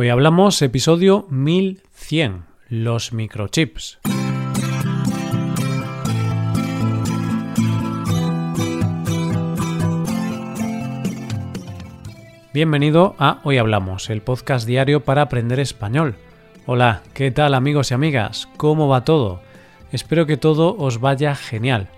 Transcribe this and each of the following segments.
Hoy hablamos episodio 1100, los microchips. Bienvenido a Hoy Hablamos, el podcast diario para aprender español. Hola, ¿qué tal amigos y amigas? ¿Cómo va todo? Espero que todo os vaya genial.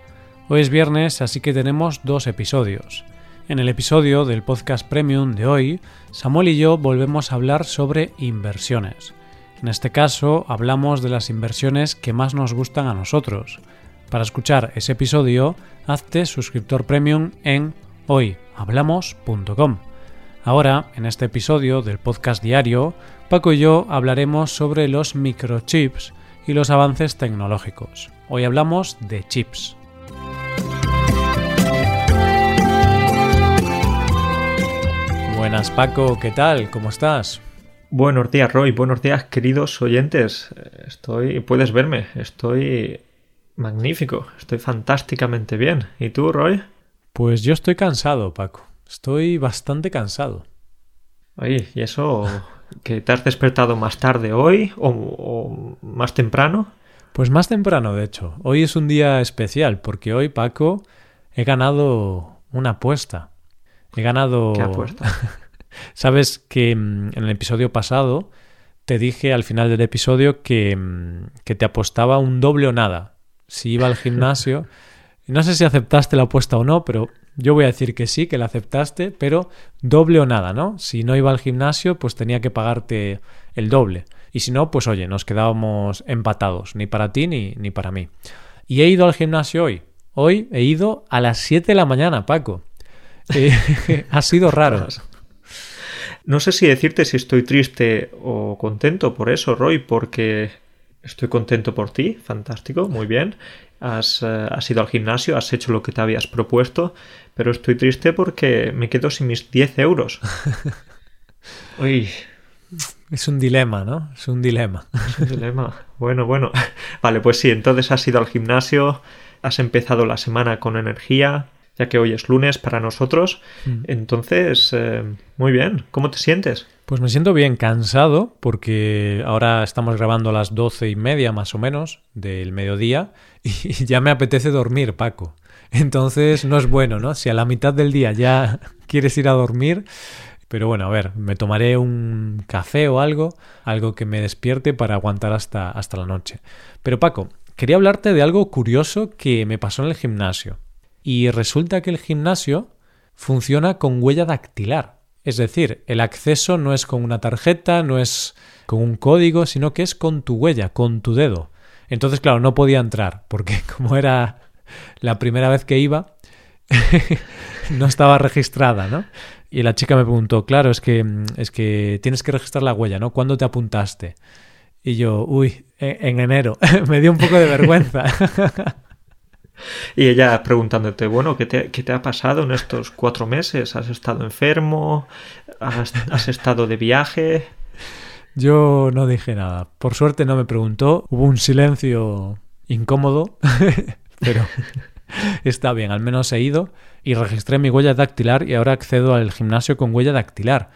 Hoy es viernes, así que tenemos dos episodios. En el episodio del podcast premium de hoy, Samuel y yo volvemos a hablar sobre inversiones. En este caso, hablamos de las inversiones que más nos gustan a nosotros. Para escuchar ese episodio, hazte suscriptor premium en hoyhablamos.com. Ahora, en este episodio del podcast diario, Paco y yo hablaremos sobre los microchips y los avances tecnológicos. Hoy hablamos de chips. Buenas Paco, ¿qué tal? ¿Cómo estás? Buenos días Roy, buenos días queridos oyentes. Estoy, puedes verme, estoy magnífico, estoy fantásticamente bien. ¿Y tú Roy? Pues yo estoy cansado, Paco. Estoy bastante cansado. Oye, ¿y eso que te has despertado más tarde hoy o, más temprano? Pues más temprano, de hecho. Hoy es un día especial porque hoy, Paco, he ganado una apuesta. He ganado... ¿Qué apuesta? Sabes que mm, en el episodio pasado te dije al final del episodio que, mm, que te apostaba un doble o nada. Si iba al gimnasio... No sé si aceptaste la apuesta o no, pero yo voy a decir que sí, que la aceptaste, pero doble o nada, ¿no? Si no iba al gimnasio, pues tenía que pagarte el doble. Y si no, pues oye, nos quedábamos empatados, ni para ti ni, ni para mí. Y he ido al gimnasio hoy. Hoy he ido a las 7 de la mañana, Paco. Eh, ha sido raro. No sé si decirte si estoy triste o contento por eso, Roy, porque estoy contento por ti, fantástico, muy bien. Has, eh, has, ido al gimnasio, has hecho lo que te habías propuesto, pero estoy triste porque me quedo sin mis 10 euros. Uy. Es un dilema, ¿no? Es un dilema. Es un dilema. Bueno, bueno. Vale, pues sí, entonces has ido al gimnasio, has empezado la semana con energía, ya que hoy es lunes para nosotros. Mm. Entonces, eh, muy bien. ¿Cómo te sientes? Pues me siento bien cansado porque ahora estamos grabando a las doce y media más o menos del mediodía y ya me apetece dormir, Paco. Entonces no es bueno, ¿no? Si a la mitad del día ya quieres ir a dormir, pero bueno, a ver, me tomaré un café o algo, algo que me despierte para aguantar hasta, hasta la noche. Pero Paco, quería hablarte de algo curioso que me pasó en el gimnasio. Y resulta que el gimnasio funciona con huella dactilar. Es decir, el acceso no es con una tarjeta, no es con un código, sino que es con tu huella, con tu dedo. Entonces, claro, no podía entrar, porque como era la primera vez que iba, no estaba registrada, ¿no? Y la chica me preguntó, claro, es que, es que tienes que registrar la huella, ¿no? ¿Cuándo te apuntaste? Y yo, uy, en, en enero. me dio un poco de vergüenza. Y ella preguntándote, bueno, ¿qué te, ha pasado en estos cuatro meses? ¿Has estado enfermo? ¿Has, estado de viaje? Yo no dije nada. Por suerte no me preguntó. Hubo un silencio incómodo, pero está bien, al menos he ido y registré mi huella dactilar y ahora accedo al gimnasio con huella dactilar.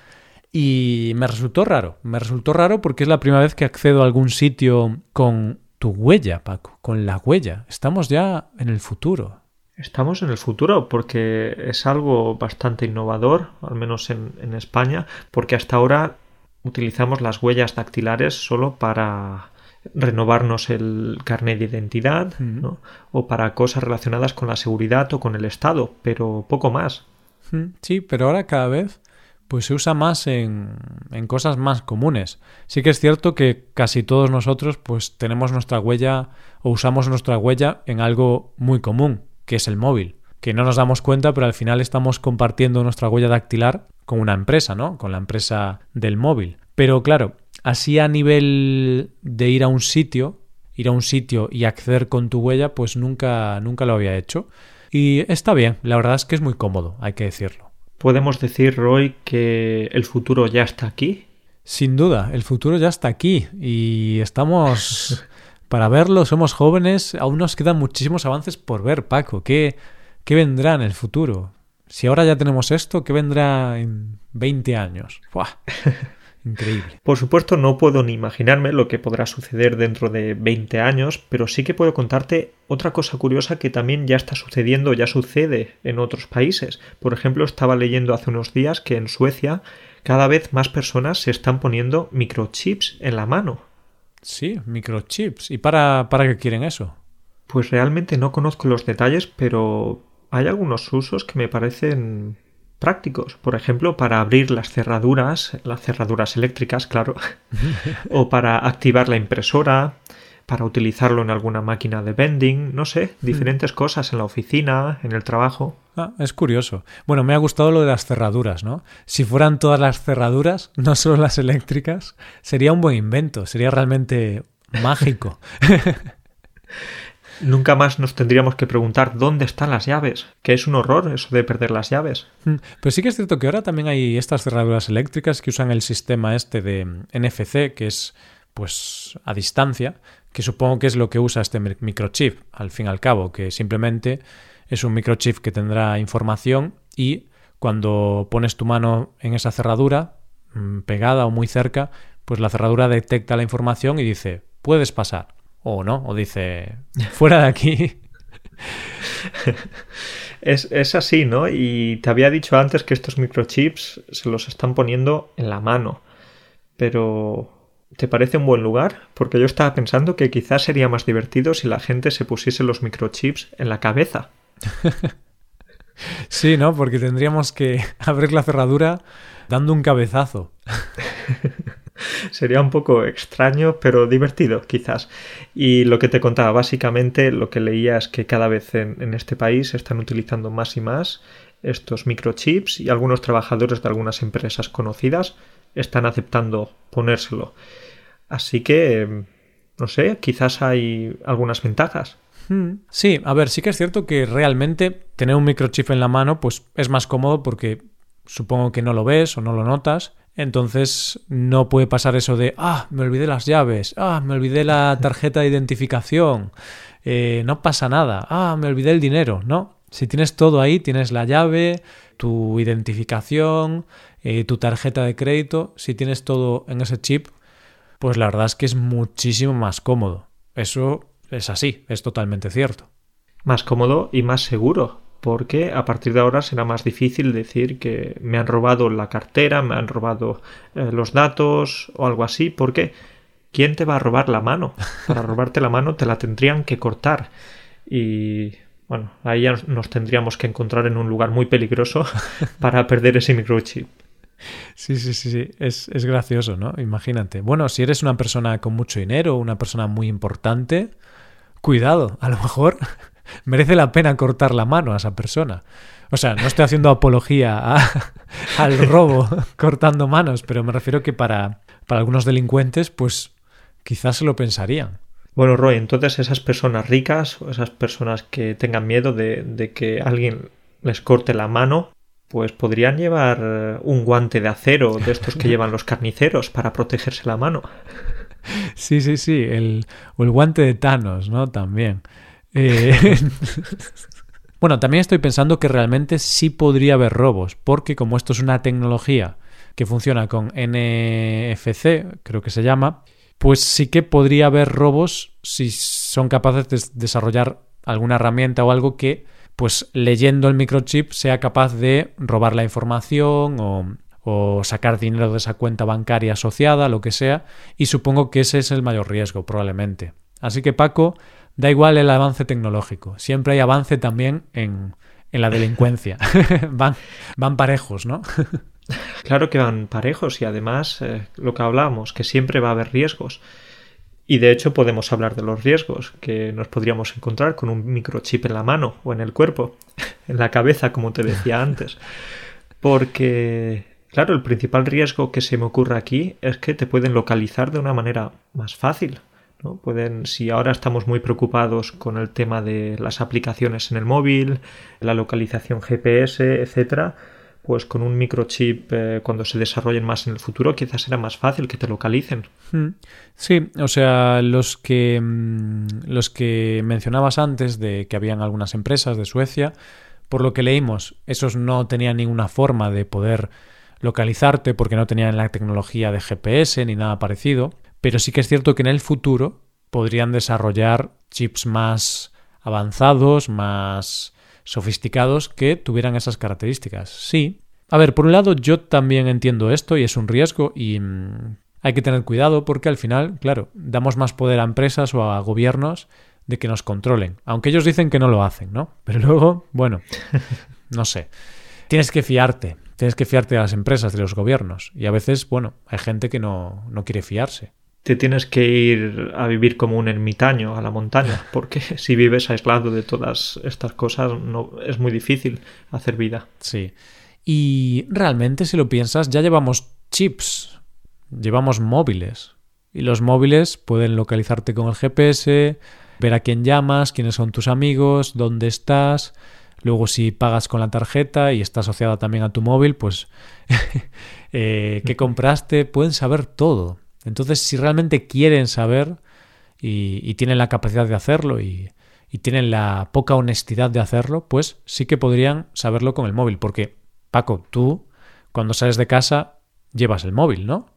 Y me resultó raro, me resultó raro porque es la primera vez que accedo a algún sitio con tu huella, Paco, con la huella. Estamos ya en el futuro. Estamos en el futuro porque es algo bastante innovador, al menos en, España, porque hasta ahora utilizamos las huellas dactilares solo para renovarnos el carnet de identidad o para cosas relacionadas con la seguridad o con el Estado, pero poco más. Sí, pero ahora cada vez pues se usa más en, en, cosas más comunes. Sí que es cierto que casi todos nosotros pues tenemos nuestra huella o usamos nuestra huella en algo muy común, que es el móvil, que no nos damos cuenta, pero al final estamos compartiendo nuestra huella dactilar con una empresa, ¿no? Con la empresa del móvil. Pero claro, así a nivel de ir a un sitio, ir a un sitio y acceder con tu huella, pues nunca nunca lo había hecho. Y está bien, la verdad es que es muy cómodo, hay que decirlo. ¿Podemos decir, Roy, que el futuro ya está aquí? Sin duda, el futuro ya está aquí y estamos para verlo, somos jóvenes, aún nos quedan muchísimos avances por ver, Paco. ¿Qué, qué vendrá en el futuro? Si ahora ya tenemos esto, ¿qué vendrá en 20 años? Increíble. Por supuesto, no puedo ni imaginarme lo que podrá suceder dentro de 20 años, pero sí que puedo contarte otra cosa curiosa que también ya está sucediendo, ya sucede en otros países. Por ejemplo, estaba leyendo hace unos días que en Suecia cada vez más personas se están poniendo microchips en la mano. Sí, microchips. ¿Y para, para qué quieren eso? Pues realmente no conozco los detalles, pero hay algunos usos que me parecen prácticos. Por ejemplo, para abrir las cerraduras, las cerraduras eléctricas, claro, o para activar la impresora, para utilizarlo en alguna máquina de vending, no sé, hmm. diferentes cosas en la oficina, en el trabajo. Ah, es curioso. Bueno, me ha gustado lo de las cerraduras, ¿no? Si fueran todas las cerraduras, no solo las eléctricas, sería un buen invento, sería realmente mágico. Nunca más nos tendríamos que preguntar dónde están las llaves, que es un horror eso de perder las llaves. Hmm. Pero sí que es cierto que ahora también hay estas cerraduras eléctricas que usan el sistema este de NFC, que es pues a distancia, que supongo que es lo que usa este microchip, al fin y al cabo, que simplemente es un microchip que tendrá información y cuando pones tu mano en esa cerradura, mm, pegada o muy cerca, pues la cerradura detecta la información y dice, puedes pasar, o no, o dice, fuera de aquí. es, es así, ¿no? Y te había dicho antes que estos microchips se los están poniendo en la mano, pero ¿Te parece un buen lugar? Porque yo estaba pensando que quizás sería más divertido si la gente se pusiese los microchips en la cabeza. sí, ¿no? Porque tendríamos que abrir la cerradura dando un cabezazo. Sería un poco extraño, pero divertido, quizás. Y lo que te contaba, básicamente lo que leía es que cada vez en, este país se están utilizando más y más estos microchips y algunos trabajadores de algunas empresas conocidas están aceptando ponérselo. Así que, no sé, quizás hay algunas ventajas. Hmm. Sí, a ver, sí que es cierto que realmente tener un microchip en la mano pues es más cómodo porque supongo que no lo ves o no lo notas. Entonces no puede pasar eso de, ah, me olvidé las llaves, ah, me olvidé la tarjeta de identificación, eh, no pasa nada, ah, me olvidé el dinero, ¿no? Si tienes todo ahí, tienes la llave, tu identificación, eh, tu tarjeta de crédito, si tienes todo en ese chip, pues la verdad es que es muchísimo más cómodo. Eso es así, es totalmente cierto. Más cómodo y más seguro, porque a partir de ahora será más difícil decir que me han robado la cartera, me han robado eh, los datos o algo así, porque ¿quién te va a robar la mano? Para robarte la mano te la tendrían que cortar. Y bueno, ahí ya nos tendríamos que encontrar en un lugar muy peligroso para perder ese microchip. Sí, sí, sí, sí. Es, es, gracioso, ¿no? Imagínate. Bueno, si eres una persona con mucho dinero, una persona muy importante, cuidado, a lo mejor merece la pena cortar la mano a esa persona. O sea, no estoy haciendo apología al robo cortando manos, pero me refiero que para, para algunos delincuentes, pues quizás se lo pensarían. Bueno, Roy, entonces esas personas ricas o esas personas que tengan miedo de, de que alguien les corte la mano, pues podrían llevar un guante de acero de estos que llevan los carniceros para protegerse la mano. Sí, sí, sí, el, o el guante de Thanos, ¿no? También. Eh, bueno, también estoy pensando que realmente sí podría haber robos, porque como esto es una tecnología que funciona con NFC, creo que se llama, pues sí que podría haber robos si son capaces de desarrollar alguna herramienta o algo que pues leyendo el microchip sea capaz de robar la información o, o sacar dinero de esa cuenta bancaria asociada, lo que sea, y supongo que ese es el mayor riesgo, probablemente. Así que Paco, da igual el avance tecnológico, siempre hay avance también en, en la delincuencia. van, van parejos, ¿no? claro que van parejos y además eh, lo que hablábamos, que siempre va a haber riesgos. Y de hecho podemos hablar de los riesgos que nos podríamos encontrar con un microchip en la mano o en el cuerpo, en la cabeza, como te decía antes. Porque, claro, el principal riesgo que se me ocurre aquí es que te pueden localizar de una manera más fácil. ¿No? Pueden, si ahora estamos muy preocupados con el tema de las aplicaciones en el móvil, la localización GPS, etcétera, pues con un microchip eh, cuando se desarrollen más en el futuro quizás será más fácil que te localicen. Hmm. Sí, o sea, los que mm, los que mencionabas antes de que habían algunas empresas de Suecia, por lo que leímos, esos no tenían ninguna forma de poder localizarte porque no tenían la tecnología de GPS ni nada parecido, pero sí que es cierto que en el futuro podrían desarrollar chips más avanzados, más sofisticados que tuvieran esas características. Sí. A ver, por un lado yo también entiendo esto y es un riesgo y mm, hay que tener cuidado porque al final, claro, damos más poder a empresas o a gobiernos de que nos controlen, aunque ellos dicen que no lo hacen, ¿no? Pero luego, bueno, no sé. Tienes que fiarte, tienes que fiarte de las empresas, de los gobiernos. Y a veces, bueno, hay gente que no, no quiere fiarse te tienes que ir a vivir como un ermitaño a la montaña, porque si vives aislado de todas estas cosas no es muy difícil hacer vida. Sí. Y realmente si lo piensas, ya llevamos chips, llevamos móviles y los móviles pueden localizarte con el GPS, ver a quién llamas, quiénes son tus amigos, dónde estás. Luego si pagas con la tarjeta y está asociada también a tu móvil, pues eh, qué compraste, pueden saber todo. Entonces, si realmente quieren saber y, tienen la capacidad de hacerlo y, tienen la poca honestidad de hacerlo, pues sí que podrían saberlo con el móvil. Porque, Paco, tú, cuando sales de casa, llevas el móvil, ¿no?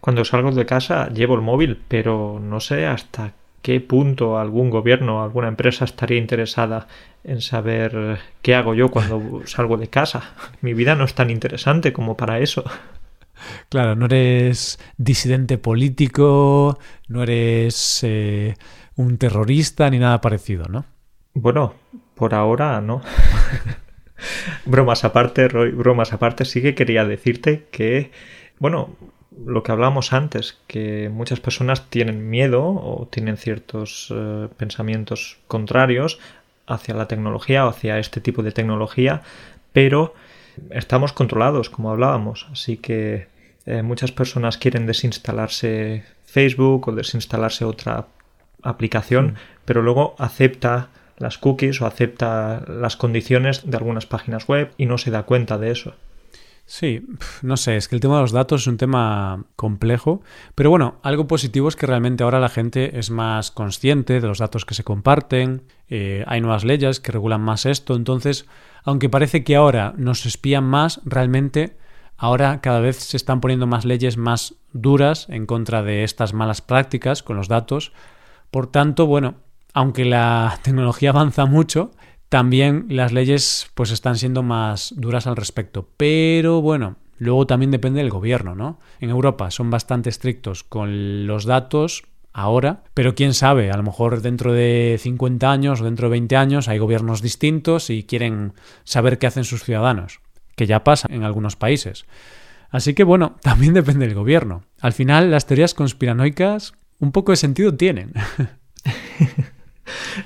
Cuando salgo de casa, llevo el móvil, pero no sé hasta qué punto algún gobierno, alguna empresa estaría interesada en saber qué hago yo cuando salgo de casa. Mi vida no es tan interesante como para eso. Claro, no eres disidente político, no eres eh, un terrorista ni nada parecido, ¿no? Bueno, por ahora no. bromas aparte, Roy, bromas aparte, sí que quería decirte que, bueno, lo que hablamos antes, que muchas personas tienen miedo o tienen ciertos eh, pensamientos contrarios hacia la tecnología o hacia este tipo de tecnología, pero estamos controlados, como hablábamos, así que eh, muchas personas quieren desinstalarse Facebook o desinstalarse otra aplicación, pero luego acepta las cookies o acepta las condiciones de algunas páginas web y no se da cuenta de eso. Sí, no sé, es que el tema de los datos es un tema complejo, pero bueno, algo positivo es que realmente ahora la gente es más consciente de los datos que se comparten, eh, hay nuevas leyes que regulan más esto, entonces, aunque parece que ahora nos espían más, realmente ahora cada vez se están poniendo más leyes más duras en contra de estas malas prácticas con los datos, por tanto, bueno, aunque la tecnología avanza mucho, también las leyes pues están siendo más duras al respecto. Pero bueno, luego también depende del gobierno, ¿no? En Europa son bastante estrictos con los datos ahora, pero quién sabe, a lo mejor dentro de 50 años o dentro de 20 años hay gobiernos distintos y quieren saber qué hacen sus ciudadanos, que ya pasa en algunos países. Así que bueno, también depende del gobierno. Al final las teorías conspiranoicas un poco de sentido tienen.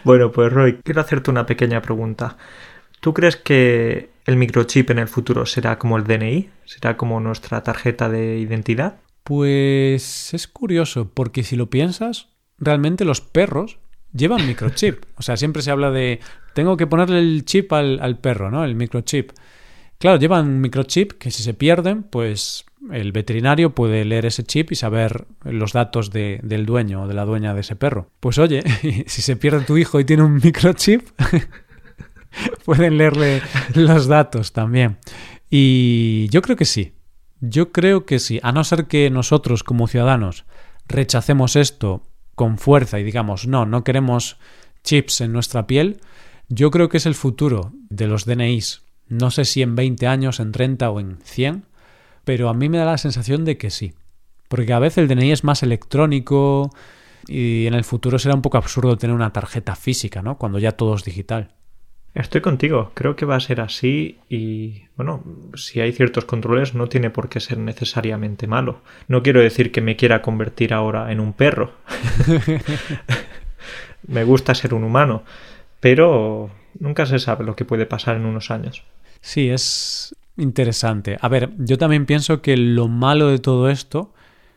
Bueno, pues Roy, quiero hacerte una pequeña pregunta. ¿Tú crees que el microchip en el futuro será como el DNI? ¿Será como nuestra tarjeta de identidad? Pues es curioso, porque si lo piensas, realmente los perros llevan microchip. O sea, siempre se habla de tengo que ponerle el chip al, al perro, ¿no? El microchip. Claro, llevan microchip que si se pierden, pues el veterinario puede leer ese chip y saber los datos de, del dueño o de la dueña de ese perro. Pues oye, si se pierde tu hijo y tiene un microchip, pueden leerle los datos también. Y yo creo que sí. Yo creo que sí. A no ser que nosotros como ciudadanos rechacemos esto con fuerza y digamos, no, no queremos chips en nuestra piel, yo creo que es el futuro de los DNIs. No sé si en 20 años, en 30 o en 100, pero a mí me da la sensación de que sí. Porque a veces el DNI es más electrónico y en el futuro será un poco absurdo tener una tarjeta física, ¿no? Cuando ya todo es digital. Estoy contigo, creo que va a ser así y bueno, si hay ciertos controles no tiene por qué ser necesariamente malo. No quiero decir que me quiera convertir ahora en un perro. me gusta ser un humano, pero nunca se sabe lo que puede pasar en unos años. Sí, es interesante. A ver, yo también pienso que lo malo de todo esto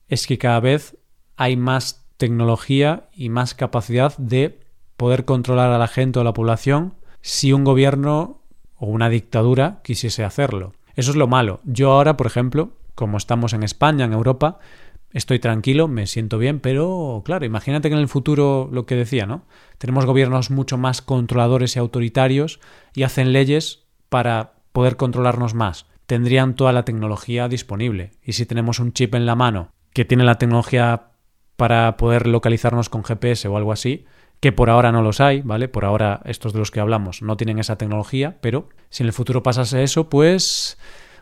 es que cada vez hay más tecnología y más capacidad de poder controlar a la gente o a la población si un gobierno o una dictadura quisiese hacerlo. Eso es lo malo. Yo ahora, por ejemplo, como estamos en España, en Europa, estoy tranquilo, me siento bien, pero claro, imagínate que en el futuro lo que decía, ¿no? Tenemos gobiernos mucho más controladores y autoritarios y hacen leyes para poder controlarnos más. tendrían toda la tecnología disponible. Y si tenemos un chip en la mano que tiene la tecnología para poder localizarnos con GPS o algo así, que por ahora no los hay, ¿vale? Por ahora estos de los que hablamos no tienen esa tecnología, pero si en el futuro pasase eso, pues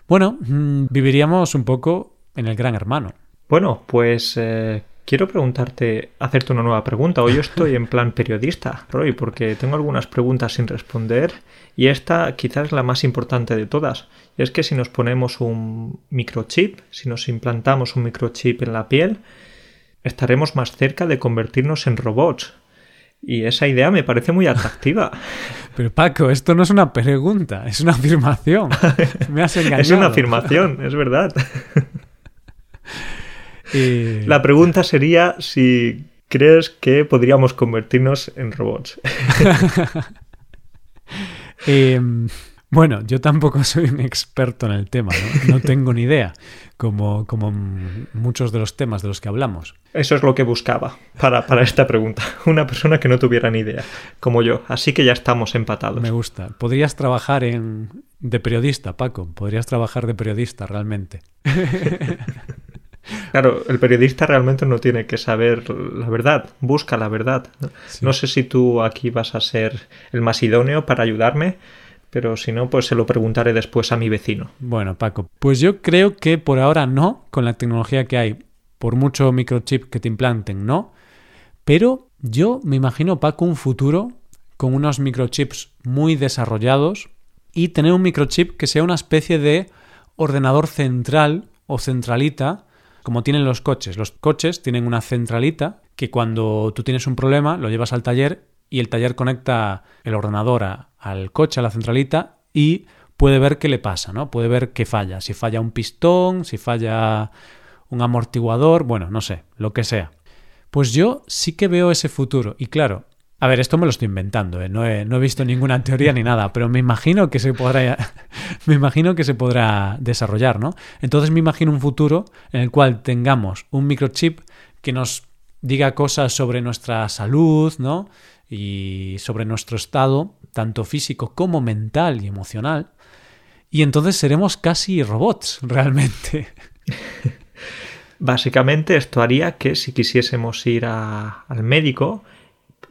bueno, mm, viviríamos un poco en el gran hermano. Bueno, pues eh, quiero preguntarte, hacerte una nueva pregunta. Hoy yo estoy en plan periodista, Roy, porque tengo algunas preguntas sin responder y esta quizás es la más importante de todas. Y es que si nos ponemos un microchip, si nos implantamos un microchip en la piel, estaremos más cerca de convertirnos en robots. Y esa idea me parece muy atractiva. Pero Paco, esto no es una pregunta, es una afirmación. Me has engañado. es una afirmación, es verdad. La pregunta sería si crees que podríamos convertirnos en robots. Em, bueno, yo tampoco soy un experto en el tema, no, no tengo ni idea, como, como muchos de los temas de los que hablamos. Eso es lo que buscaba para, para esta pregunta, una persona que no tuviera ni idea, como yo, así que ya estamos empatados. Me gusta. Podrías trabajar en... de periodista, Paco, podrías trabajar de periodista realmente. Claro, el periodista realmente no tiene que saber la verdad, busca la verdad. No sé si tú aquí vas a ser el más idóneo para ayudarme, pero si no, pues se lo preguntaré después a mi vecino. Bueno, Paco, pues yo creo que por ahora no, con la tecnología que hay, por mucho microchip que te implanten, no. Pero yo me imagino, Paco, un futuro con unos microchips muy desarrollados y tener un microchip que sea una especie de ordenador central o centralita, como tienen los coches. Los coches tienen una centralita que cuando tú tienes un problema lo llevas al taller y el taller conecta el ordenador al coche, a la centralita, y puede ver qué le pasa, ¿no? Puede ver qué falla. Si falla un pistón, si falla un amortiguador, bueno, no sé, lo que sea. Pues yo sí que veo ese futuro. Y claro, a ver, esto me lo estoy inventando, ¿eh? no, he, no, he, visto ninguna teoría ni nada, pero me imagino que se podrá, me imagino que se podrá desarrollar, ¿no? Entonces me imagino un futuro en el cual tengamos un microchip que nos diga cosas sobre nuestra salud, ¿no? y sobre nuestro estado, tanto físico como mental y emocional. Y entonces seremos casi robots, realmente. Básicamente esto haría que si quisiésemos ir al médico,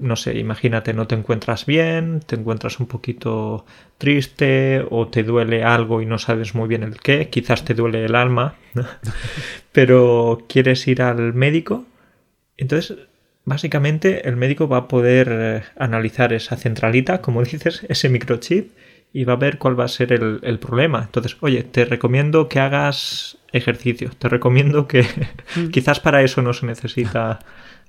no sé, imagínate, no te encuentras bien, te encuentras un poquito triste o te duele algo y no sabes muy bien el qué, quizás te duele el alma, pero quieres ir al médico, entonces Básicamente el médico va a poder eh, analizar esa centralita, como dices, ese microchip y va a ver cuál va a ser el, problema. Entonces, oye, te recomiendo que hagas ejercicio, te recomiendo que mm. quizás para eso no se necesita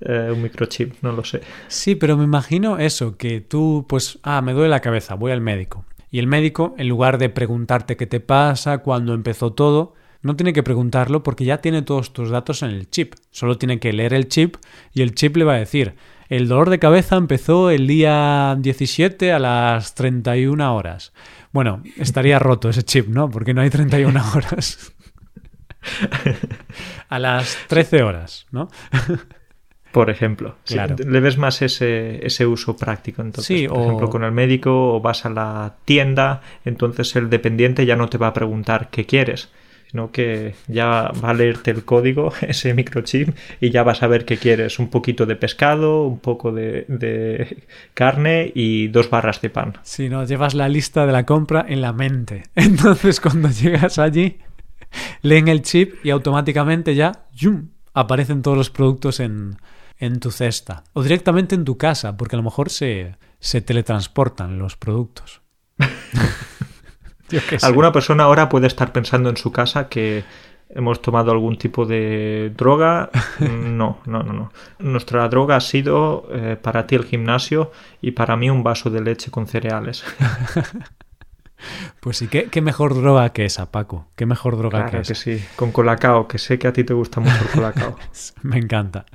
eh, un microchip, no lo sé. Sí, pero me imagino eso, que tú, pues, ah, me duele la cabeza, voy al médico. Y el médico, en lugar de preguntarte qué te pasa, cuándo empezó todo, no tiene que preguntarlo porque ya tiene todos tus datos en el chip. Solo tiene que leer el chip y el chip le va a decir, el dolor de cabeza empezó el día 17 a las 31 horas. Bueno, estaría roto ese chip, ¿no? Porque no hay 31 horas. a las 13 horas, ¿no? Por ejemplo, claro. le ves más ese, ese uso práctico. Entonces, por ejemplo, con el médico o vas a la tienda, entonces el dependiente ya no te va a preguntar qué quieres, sino que ya va a leerte el código, ese microchip, y ya vas a ver qué quieres. Un poquito de pescado, un poco de, carne y dos barras de pan. Si no, llevas la lista de la compra en la mente. Entonces cuando llegas allí, leen el chip y automáticamente ya ¡yum! aparecen todos los productos en, en tu cesta. O directamente en tu casa, porque a lo mejor se, se teletransportan los productos. Alguna persona ahora puede estar pensando en su casa que hemos tomado algún tipo de droga. No, no, no, no. Nuestra droga ha sido eh, para ti el gimnasio y para mí un vaso de leche con cereales. Pues sí, ¿qué, mejor droga que esa, Paco. Qué mejor droga que esa. que sí, con colacao, que sé que a ti te gusta mucho el colacao. Me encanta.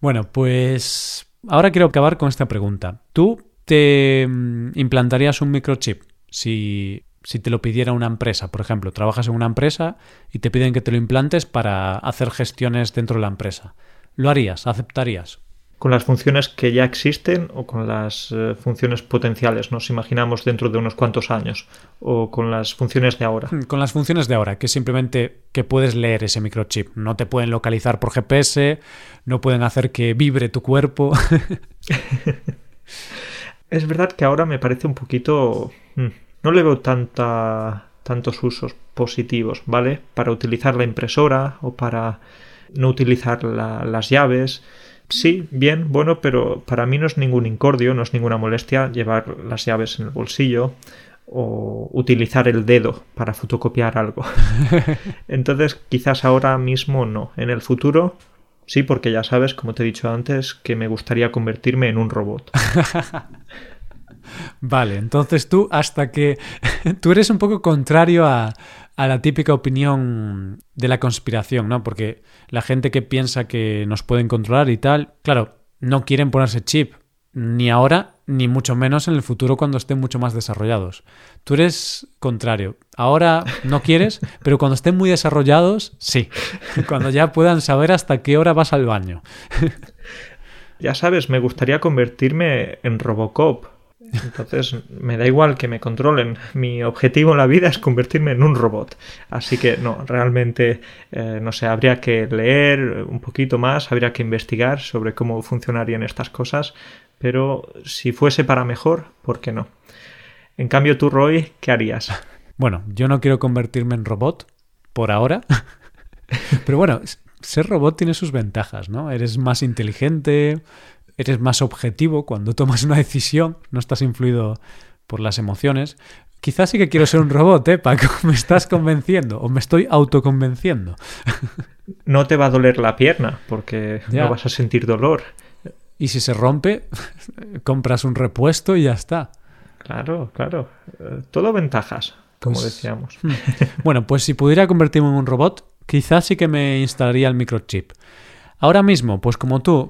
Bueno, pues ahora quiero acabar con esta pregunta. ¿Tú te mm, implantarías un microchip si si te lo pidiera una empresa, por ejemplo, trabajas en una empresa y te piden que te lo implantes para hacer gestiones dentro de la empresa. ¿Lo harías? ¿Aceptarías? con las funciones que ya existen o con las eh, funciones potenciales, nos imaginamos dentro de unos cuantos años, o con las funciones de ahora. Hmm, con las funciones de ahora, que es simplemente que puedes leer ese microchip. No te pueden localizar por GPS, no pueden hacer que vibre tu cuerpo. es verdad que ahora me parece un poquito... Hmm, no le veo tanta tantos usos positivos, ¿vale? Para utilizar la impresora o para no utilizar las llaves. Sí, bien, bueno, pero para mí no es ningún incordio, no es ninguna molestia llevar las llaves en el bolsillo o utilizar el dedo para fotocopiar algo. Entonces, quizás ahora mismo no. En el futuro, sí, porque ya sabes, como te he dicho antes, que me gustaría convertirme en un robot. Vale, entonces tú hasta que tú eres un poco contrario a, a, la típica opinión de la conspiración, ¿no? Porque la gente que piensa que nos pueden controlar y tal, claro, no quieren ponerse chip, ni ahora, ni mucho menos en el futuro cuando estén mucho más desarrollados. Tú eres contrario. Ahora no quieres, pero cuando estén muy desarrollados, sí. Cuando ya puedan saber hasta qué hora vas al baño. Ya sabes, me gustaría convertirme en Robocop entonces, me da igual que me controlen. Mi objetivo en la vida es convertirme en un robot. Así que no, realmente, eh, no sé, habría que leer un poquito más, habría que investigar sobre cómo funcionarían estas cosas, pero si fuese para mejor, ¿por qué no? En cambio, tú, Roy, ¿qué harías? Bueno, yo no quiero convertirme en robot, por ahora. pero bueno, ser robot tiene sus ventajas, ¿no? Eres más inteligente, eres más objetivo cuando tomas una decisión, no estás influido por las emociones. Quizás sí que quiero ser un robot, ¿eh, Paco? Me estás convenciendo o me estoy autoconvenciendo. No te va a doler la pierna porque no vas a sentir dolor. Y si se rompe, compras un repuesto y ya está. Claro, claro. Todo ventajas, como pues, decíamos. Hmm. Bueno, pues si pudiera convertirme en un robot, quizás sí que me instalaría el microchip. Ahora mismo, pues como tú,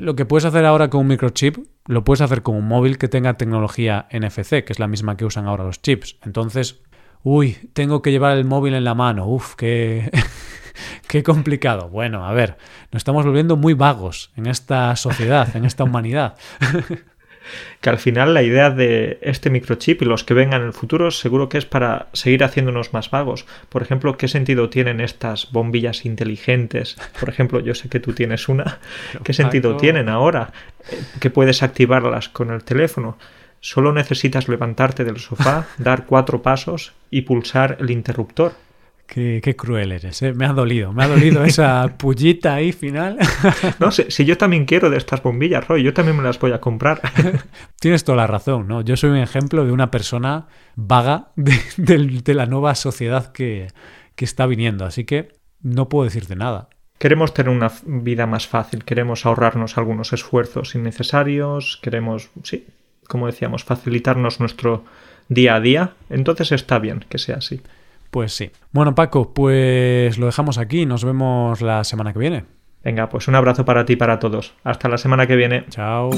lo que puedes hacer ahora con un microchip, lo puedes hacer con un móvil que tenga tecnología NFC, que es la misma que usan ahora los chips. Entonces, uy, tengo que llevar el móvil en la mano, uf, qué, qué complicado. Bueno, a ver, nos estamos volviendo muy vagos en esta sociedad, en esta humanidad. que al final la idea de este microchip y los que vengan en el futuro seguro que es para seguir haciéndonos más vagos. Por ejemplo, ¿qué sentido tienen estas bombillas inteligentes? Por ejemplo, yo sé que tú tienes una. ¿Qué sentido tienen ahora? Eh, que puedes activarlas con el teléfono. Solo necesitas levantarte del sofá, dar cuatro pasos y pulsar el interruptor. Qué, cruel eres, ¿eh? me ha dolido, me ha dolido esa pullita ahí final. no, sé, si, yo también quiero de estas bombillas, Roy, yo también me las voy a comprar. Tienes toda la razón, ¿no? Yo soy un ejemplo de una persona vaga de, la nueva sociedad que, que está viniendo, así que no puedo decirte nada. Queremos tener una vida más fácil, queremos ahorrarnos algunos esfuerzos innecesarios, queremos, sí, como decíamos, facilitarnos nuestro día a día, entonces está bien que sea así. Pues sí. Bueno, Paco, pues lo dejamos aquí. Nos vemos la semana que viene. Venga, pues un abrazo para ti y para todos. Hasta la semana que viene. Chao.